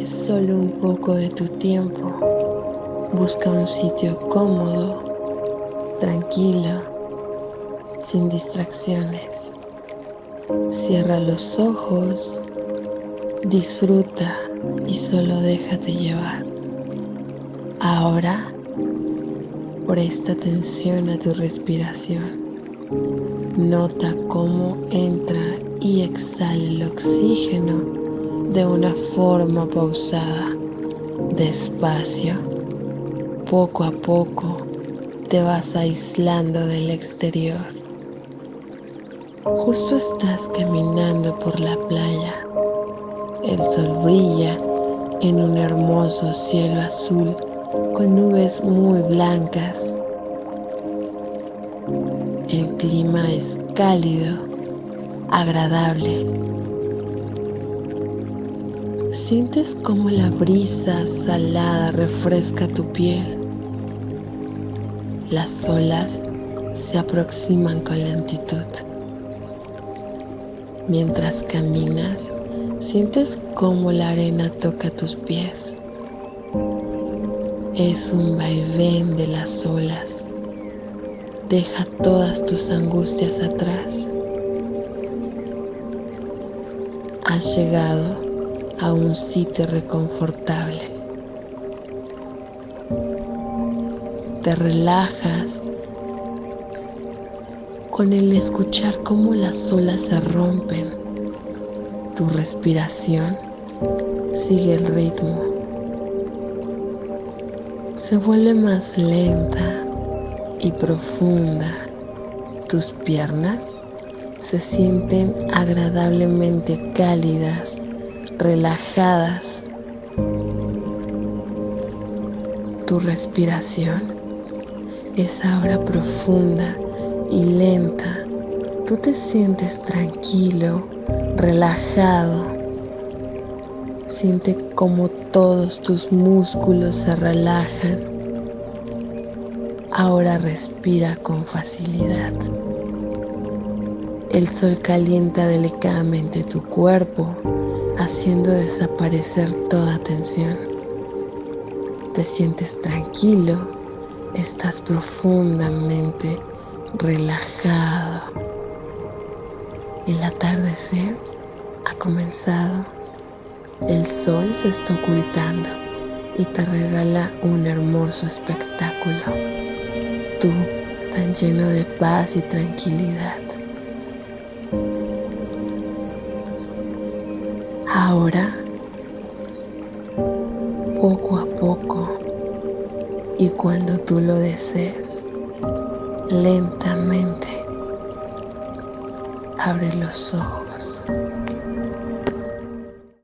Solo un poco de tu tiempo. Busca un sitio cómodo, tranquilo, sin distracciones. Cierra los ojos, disfruta y solo déjate llevar. Ahora presta atención a tu respiración. Nota cómo entra y exhala el oxígeno de una forma pausada, despacio. Poco a poco te vas aislando del exterior. Justo estás caminando por la playa. El sol brilla en un hermoso cielo azul con nubes muy blancas el clima es cálido, agradable. Sientes como la brisa salada refresca tu piel. Las olas se aproximan con lentitud. Mientras caminas, sientes como la arena toca tus pies. Es un vaivén de las olas Deja todas tus angustias atrás. Has llegado a un sitio reconfortable. Te relajas con el escuchar cómo las olas se rompen. Tu respiración sigue el ritmo. Se vuelve más lenta y profunda. Tus piernas se sienten agradablemente cálidas, relajadas. Tu respiración es ahora profunda y lenta. Tú te sientes tranquilo, relajado. Siente como todos tus músculos se relajan Ahora respira con facilidad. El sol calienta delicadamente tu cuerpo, haciendo desaparecer toda tensión. Te sientes tranquilo, estás profundamente relajado. El atardecer ha comenzado. El sol se está ocultando y te regala un hermoso espectáculo tú tan lleno de paz y tranquilidad. Ahora, poco a poco, y cuando tú lo desees, lentamente, abre los ojos.